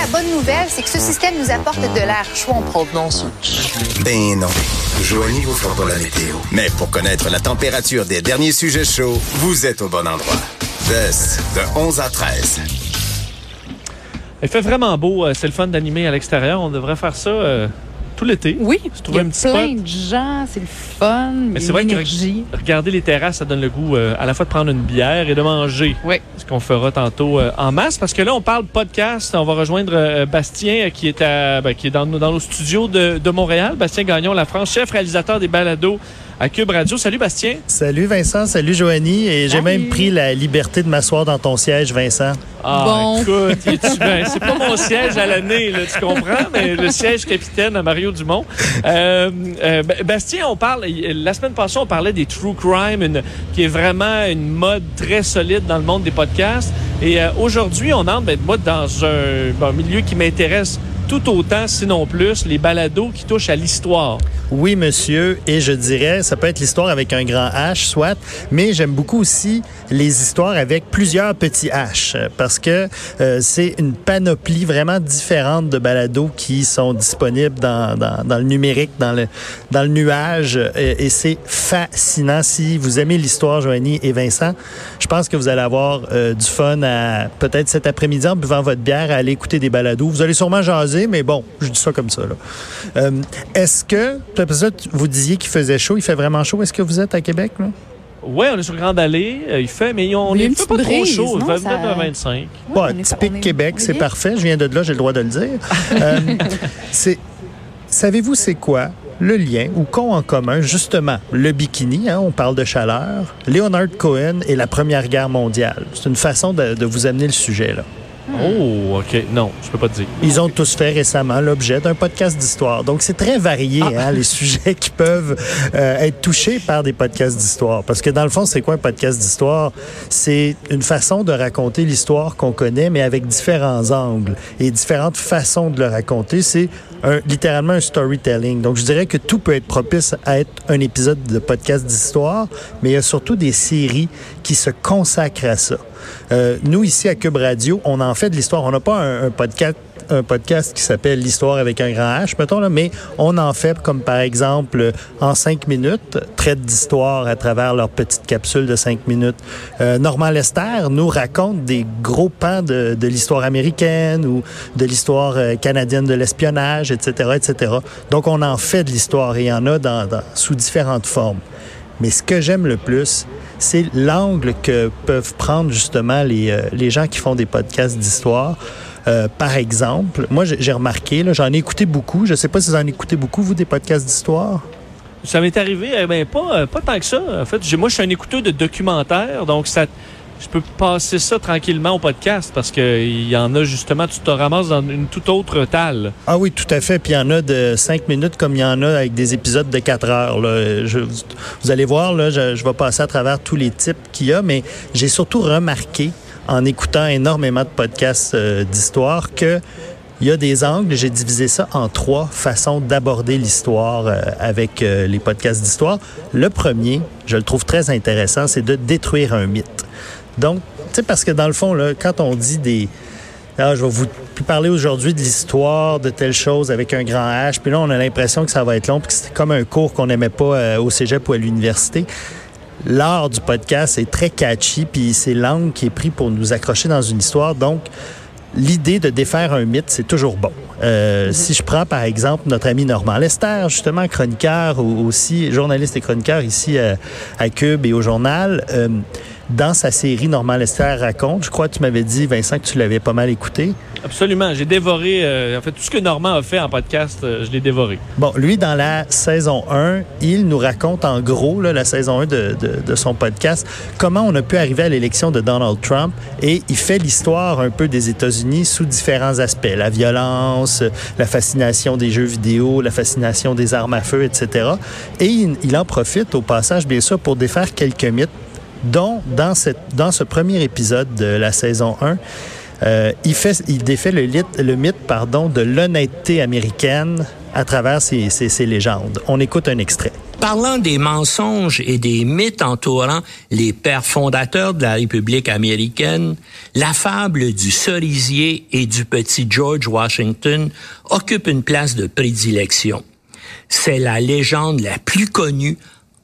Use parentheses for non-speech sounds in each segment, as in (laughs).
la bonne nouvelle, c'est que ce système nous apporte de l'air chaud en provenance. Ben non. Joignez vous fera pas la météo. Mais pour connaître la température des derniers sujets chauds, vous êtes au bon endroit. Best de 11 à 13. Il fait vraiment beau. euh, C'est le fun d'animer à l'extérieur. On devrait faire ça euh, tout l'été. Oui, Se il y a un petit plein spot. de gens, c'est le fun, Mais c'est vrai que regarder les terrasses, ça donne le goût euh, à la fois de prendre une bière et de manger. Oui. Ce qu'on fera tantôt euh, en masse. Parce que là, on parle podcast. On va rejoindre euh, Bastien qui est, à, ben, qui est dans, nos- dans nos studios de, de Montréal. Bastien Gagnon, la France, chef réalisateur des balados à Cube Radio. Salut Bastien. Salut Vincent, salut Joanie. Et j'ai même pris la liberté de m'asseoir dans ton siège, Vincent. Ah, Bon. écoute? C'est pas mon siège à l'année, là, tu comprends, mais le siège capitaine à Mario Dumont. Euh, euh, Bastien, on parle, la semaine passée, on parlait des true crime, une- qui est vraiment une mode très solide dans le monde des podcasts. Et euh, aujourd'hui, on entre, ben, moi, dans un, bon, milieu qui m'intéresse tout autant, sinon plus, les balados qui touchent à l'histoire. Oui, monsieur, et je dirais, ça peut être l'histoire avec un grand H, soit, mais j'aime beaucoup aussi les histoires avec plusieurs petits H, parce que euh, c'est une panoplie vraiment différente de balados qui sont disponibles dans, le numérique, dans le, nuage, et, et c'est fascinant. Si vous aimez l'histoire, Joanie et Vincent, je pense que vous allez avoir euh, du fun à peut-être cet après-midi en buvant votre bière, à aller écouter des balados. Vous allez sûrement jaser, mais bon, je dis ça comme ça. Euh, Est-ce que, vous disiez qu'il faisait chaud, il fait vraiment chaud. Est-ce que vous êtes à Québec? Là? Ouais, on est sur Grande Allée, euh, il fait, mais on Il y a est une fait pas trop chaud, non, 29 ça- à 25. Ouais, typique est- Québec, c'est parfait. Je viens de là, j'ai le droit de le dire. Euh, (laughs) c'est, savez-vous c'est quoi? Le lien ou qu'ont en commun justement le bikini, hein, on parle de chaleur, Leonard Cohen et la Première Guerre mondiale. C'est une façon de, de vous amener le sujet là. Oh, OK. Non, je peux pas te dire. Ils ont tous fait récemment l'objet d'un podcast d'histoire. Donc, c'est très varié, hein, les (laughs) sujets qui peuvent euh, être touchés par des podcasts d'histoire. Parce que dans le fond, c'est quoi un podcast d'histoire? C'est une façon de raconter l'histoire qu'on connaît, mais avec différents angles et différentes façons de le raconter. C'est un- littéralement un storytelling. Donc, je dirais que tout peut être propice à être un épisode de podcast d'histoire, mais il y a surtout des séries qui se consacrent à ça. Euh, nous, ici à Cube Radio, on en fait de l'histoire. On n'a pas un, podcast qui s'appelle L'histoire avec un grand H, mettons, là, mais on en fait comme par exemple en cinq minutes, traite d'histoire à travers leur petite capsule de cinq minutes. Euh, Normand Lester nous raconte des gros pans de, l'histoire américaine ou de l'histoire euh, canadienne de l'espionnage, etc., etc. Donc on en fait de l'histoire et il y en a dans- sous différentes formes. Mais ce que j'aime le plus, c'est l'angle que peuvent prendre justement les, euh, les gens qui font des podcasts d'histoire. Euh, par exemple, moi j'ai remarqué, j'en ai écouté beaucoup. Je ne sais pas si vous en écoutez beaucoup, vous, des podcasts d'histoire? Ça m'est arrivé, eh ben, pas, euh, pas tant que ça. En fait, moi, je suis un écouteur de documentaires, donc ça, je peux passer ça tranquillement au podcast parce qu'il y en a justement, tu te ramasses dans une toute autre talle. Ah oui, tout à fait. Puis il y en a de cinq minutes comme il y en a avec des épisodes de quatre heures. là. Je- vous allez voir, là, je, je vais passer à travers tous les types qu'il y a, mais j'ai surtout remarqué en écoutant énormément de podcasts euh, d'histoire que il y a des angles. J'ai divisé ça en trois façons d'aborder l'histoire euh, avec euh, les podcasts d'histoire. Le premier, je le trouve très intéressant, c'est de détruire un mythe. Donc, tu sais, parce que dans le fond, là, quand on dit des, ah, je vais vous parler aujourd'hui de l'histoire de telle chose avec un grand H. Puis là, on a l'impression que ça va être long, puis que c'est comme un cours qu'on n'aimait pas euh, au cégep ou à l'université. L'art du podcast est très catchy, puis c'est l'angle qui est pris pour nous accrocher dans une histoire. Donc, l'idée de défaire un mythe, c'est toujours bon. Euh, Si je prends, par exemple, notre ami Normand Lester, justement chroniqueur ou aussi journaliste et chroniqueur ici euh, à Cube et au journal, euh, dans sa série Normand Lester raconte, je crois que tu m'avais dit, Vincent, que tu l'avais pas mal écouté. Absolument. J'ai dévoré, euh, en fait, tout ce que Normand a fait en podcast, euh, je l'ai dévoré. Bon, lui, dans la saison 1, il nous raconte en gros, là, la saison 1 de, de- de son podcast, comment on a pu arriver à l'élection de Donald Trump et il fait l'histoire un peu des États-Unis sous différents aspects. La violence, la fascination des jeux vidéo, la fascination des armes à feu, etc. Et il, il en profite au passage, bien sûr, pour défaire quelques mythes, dont dans, cette, dans ce premier épisode de la saison 1, euh, il, fait, il défait le, le mythe pardon, de l'honnêteté américaine à travers ses, ses- ses légendes. On écoute un extrait. Parlant des mensonges et des mythes entourant les pères fondateurs de la République américaine, la fable du cerisier et du petit George Washington occupe une place de prédilection. C'est la légende la plus connue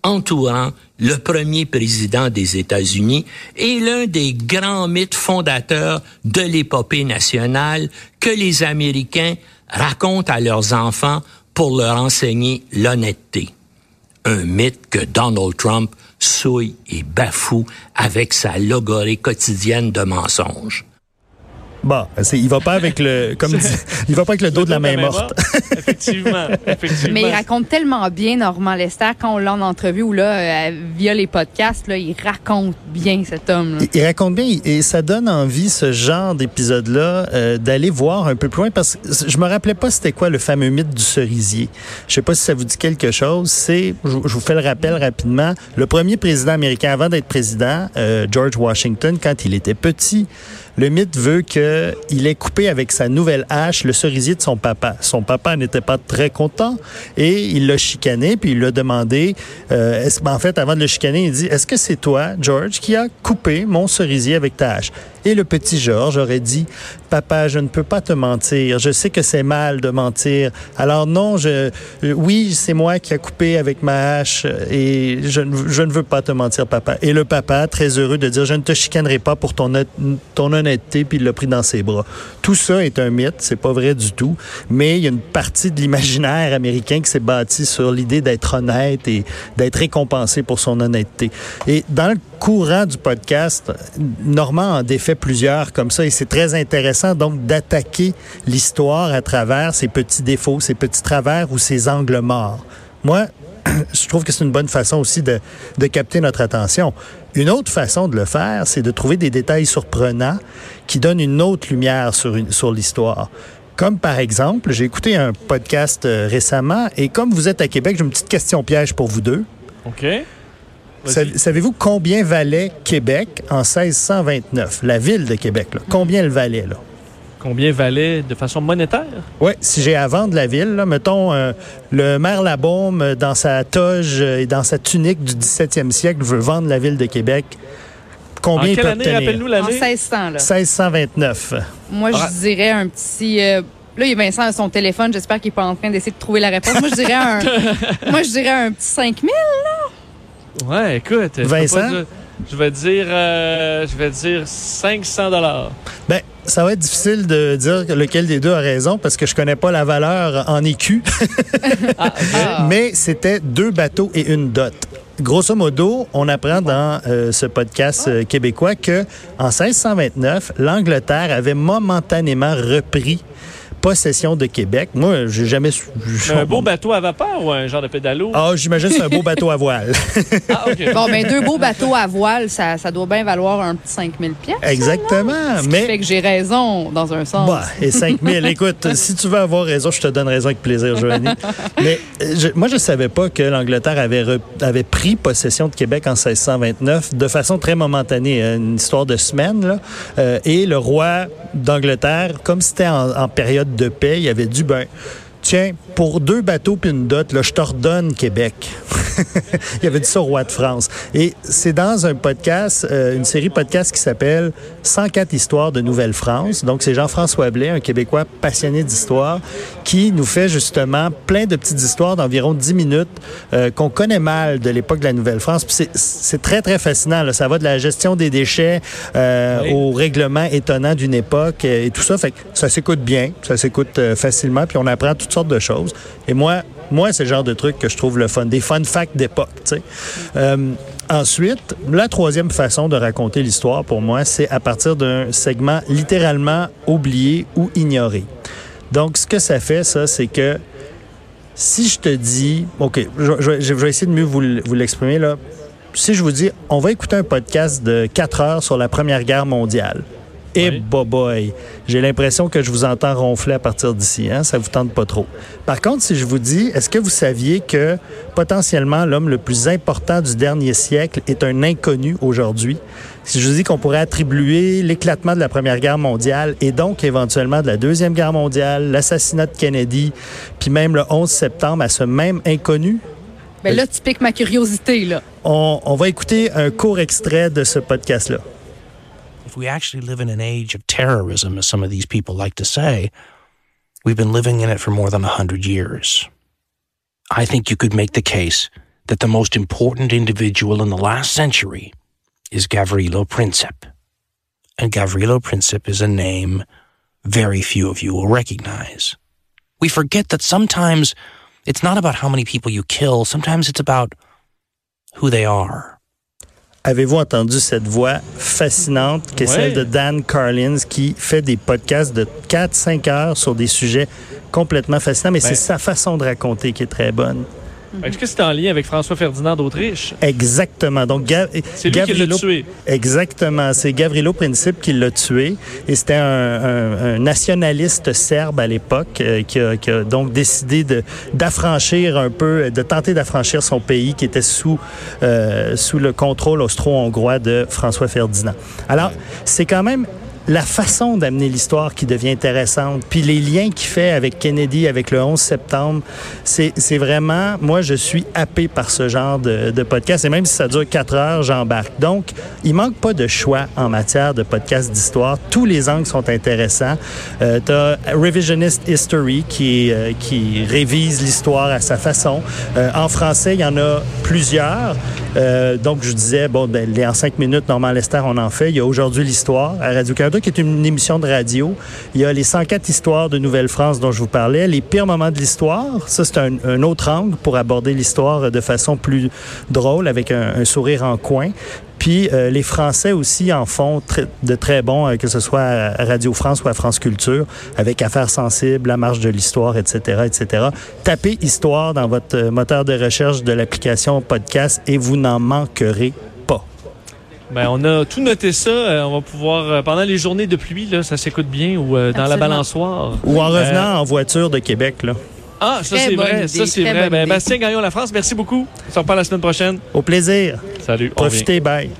entourant le premier président des États-Unis et l'un des grands mythes fondateurs de l'épopée nationale que les Américains racontent à leurs enfants pour leur enseigner l'honnêteté. Un mythe que Donald Trump souille et bafoue avec sa logorée quotidienne de mensonges. Bon, il va pas avec le, comme (laughs) dit, il va pas avec le dos de la main morte. effectivement, (laughs) effectivement. Mais il raconte tellement bien Normand Lester quand on l'a en entrevue ou là, euh, via les podcasts, là, il raconte bien cet homme. Il, raconte bien et ça donne envie ce genre d'épisode-là euh, d'aller voir un peu plus loin parce que je me rappelais pas c'était quoi le fameux mythe du cerisier. Je sais pas si ça vous dit quelque chose. C'est, je, vous fais le rappel rapidement, le premier président américain avant d'être président, euh, George Washington, quand il était petit. Le mythe veut qu'il ait coupé avec sa nouvelle hache le cerisier de son papa. Son papa n'était pas très content et il l'a chicané, puis il lui a demandé, euh, ben, en fait, avant de le chicaner, il dit, est-ce que c'est toi, George, qui a coupé mon cerisier avec ta hache? Et le petit George aurait dit, papa, je ne peux pas te mentir. Je sais que c'est mal de mentir. Alors non, je, euh, oui, c'est moi qui a coupé avec ma hache et je, je, ne veux pas te mentir, papa. Et le papa, très heureux de dire, je ne te chicanerai pas pour ton, ton honnêteté, puis il l'a pris dans ses bras. Tout ça est un mythe, c'est pas vrai du tout, mais il y a une partie de l'imaginaire américain qui s'est bâti sur l'idée d'être honnête et d'être récompensé pour son honnêteté. Et dans le courant du podcast, Normand en défait plusieurs comme ça et c'est très intéressant donc d'attaquer l'histoire à travers ses petits défauts, ses petits travers ou ses angles morts. Moi, (clears throat) je trouve que c'est une bonne façon aussi de, de, capter notre attention. Une autre façon de le faire, c'est de trouver des détails surprenants qui donnent une autre lumière sur, sur l'histoire. Comme par exemple, j'ai écouté un podcast euh, récemment et comme vous êtes à Québec, j'ai une petite question piège pour vous deux. OK. Savez-vous combien valait Québec en 1629, la ville de Québec? Là? Combien elle valait? Là? Combien valait de façon monétaire? Oui, si j'ai à vendre la ville, là, mettons, euh, le maire Labaume, euh, dans sa toge et dans sa tunique du 17e siècle, veut vendre la ville de Québec. Combien en il quelle peut année, obtenir? rappelle-nous l'année? En 1600, là. 1629. Moi, je Ah. dirais un petit... euh, Là, il y a Vincent à son téléphone. J'espère qu'il n'est pas en train d'essayer de trouver la réponse. Moi, je dirais un, (laughs) moi, je dirais un petit 5000. Ouais, écoute. Vincent? Je vais dire, euh, je vais dire 500 dollars. Ben, ça va être difficile de dire lequel des deux a raison parce que je connais pas la valeur en écu. (laughs) Mais c'était deux bateaux et une dot. Grosso modo, on apprend dans euh, ce podcast euh, québécois que en 1629, l'Angleterre avait momentanément repris possession de Québec. Moi, j'ai jamais su- Un beau bateau à vapeur ou un genre de pédalo? Ah, j'imagine que c'est un beau bateau à voile. (laughs) Ah, OK. Bon, ben deux beaux bateaux à voile, ça, ça doit bien valoir un petit 5000 pièces. Exactement. Ce qui Mais fait que j'ai raison dans un sens. Bah, et 5 000. (laughs) Écoute, si tu veux avoir raison, je te donne raison avec plaisir, Joanie. (laughs) Mais je- moi, je ne savais pas que l'Angleterre avait, re- avait pris possession de Québec en 1629 de façon très momentanée, hein, une histoire de semaine. Là. Euh, et le roi d'Angleterre, comme c'était en, période de paix, il avait dit, ben, tiens, pour deux bateaux puis une dot, là, je t'ordonne Québec. (laughs) il avait dit ça au roi de France. Et c'est dans un podcast, euh, une série podcast qui s'appelle 104 histoires de Nouvelle-France. Donc, c'est Jean-François Blais, un Québécois passionné d'histoire, qui nous fait justement plein de petites histoires d'environ 10 minutes euh, qu'on connaît mal de l'époque de la Nouvelle-France. Puis c'est- très, très fascinant. là. Ça va de la gestion des déchets euh, Oui. au règlement étonnant d'une époque et tout ça. Fait que ça s'écoute bien, ça s'écoute euh, facilement, puis on apprend toutes sortes de choses. Et moi, moi, c'est le genre de truc que je trouve le fun, des fun facts d'époque. Euh, ensuite, la troisième façon de raconter l'histoire pour moi, c'est à partir d'un segment littéralement oublié ou ignoré. Donc, ce que ça fait, ça, c'est que si je te dis, OK, je, vais essayer de mieux vous l'exprimer là. Si je vous dis, on va écouter un podcast de 4 heures sur la Première Guerre mondiale. Et Oui. boy, j'ai l'impression que je vous entends ronfler à partir d'ici. Hein? Ça vous tente pas trop. Par contre, si je vous dis, est-ce que vous saviez que potentiellement l'homme le plus important du dernier siècle est un inconnu aujourd'hui? Si je vous dis qu'on pourrait attribuer l'éclatement de la Première Guerre mondiale et donc éventuellement de la Deuxième Guerre mondiale, l'assassinat de Kennedy, puis même le 11 septembre à ce même inconnu, Ben là, tu piques ma curiosité, là. On, on va écouter un court extrait de ce podcast-là. If we actually live in an age of terrorism, as some of these people like to say, we've been living in it for more than a hundred years. I think you could make the case that the most important individual in the last century is Gavrilo Princip. And Gavrilo Princip is a name very few of you will recognize. We forget that sometimes it's not about how many people you kill, sometimes it's about who they are. Avez-vous entendu cette voix fascinante qui est Ouais. celle de Dan Carlins qui fait des podcasts de 4-5 heures sur des sujets complètement fascinants, mais Ben- c'est sa façon de raconter qui est très bonne. Est-ce que c'est en lien avec François Ferdinand d'Autriche? Exactement. Donc, Ga- C'est lui qui l'a Gavrilo- tué. Exactement. C'est Gavrilo Princip qui l'a tué. Et c'était un, un- un nationaliste serbe à l'époque euh, qui, a, qui a donc décidé d'affranchir un peu, de tenter d'affranchir son pays qui était sous euh, sous le contrôle austro-hongrois de François Ferdinand. Alors, c'est quand même la façon d'amener l'histoire qui devient intéressante, puis les liens qu'il fait avec Kennedy, avec le 11 septembre, c'est vraiment, moi, je suis happé par ce genre de, de podcast. Et même si ça dure quatre heures, j'embarque. Donc, il manque pas de choix en matière de podcast d'histoire. Tous les angles sont intéressants. Euh, tu Revisionist History qui, euh, qui révise l'histoire à sa façon. Euh, en français, il y en a plusieurs. Euh, donc, je disais, bon, ben, les en cinq minutes, Normand Lester, on en fait. Il y a aujourd'hui l'histoire à Radio-Canada, qui est une émission de radio. Il y a les 104 histoires de Nouvelle-France dont je vous parlais. Les pires moments de l'histoire, ça, c'est un, autre angle pour aborder l'histoire de façon plus drôle, avec un, sourire en coin. Puis euh, les Français aussi en font de très bons, euh, que ce soit à Radio France ou à France Culture, avec Affaires sensibles, La marche de l'histoire, etc., etc. Tapez Histoire dans votre euh, moteur de recherche de l'application podcast et vous n'en manquerez. Ben, on a tout noté ça. Euh, on va pouvoir, euh, pendant les journées de pluie, là, ça s'écoute bien, ou euh, dans la balançoire. Ou en Euh, revenant en voiture de Québec, là. Ah, ça c'est vrai. idée, Ça c'est vrai. Ben. Bastien Gagnon, la France, merci beaucoup. On se reparle la semaine prochaine. Au plaisir. Salut. Profitez, bye.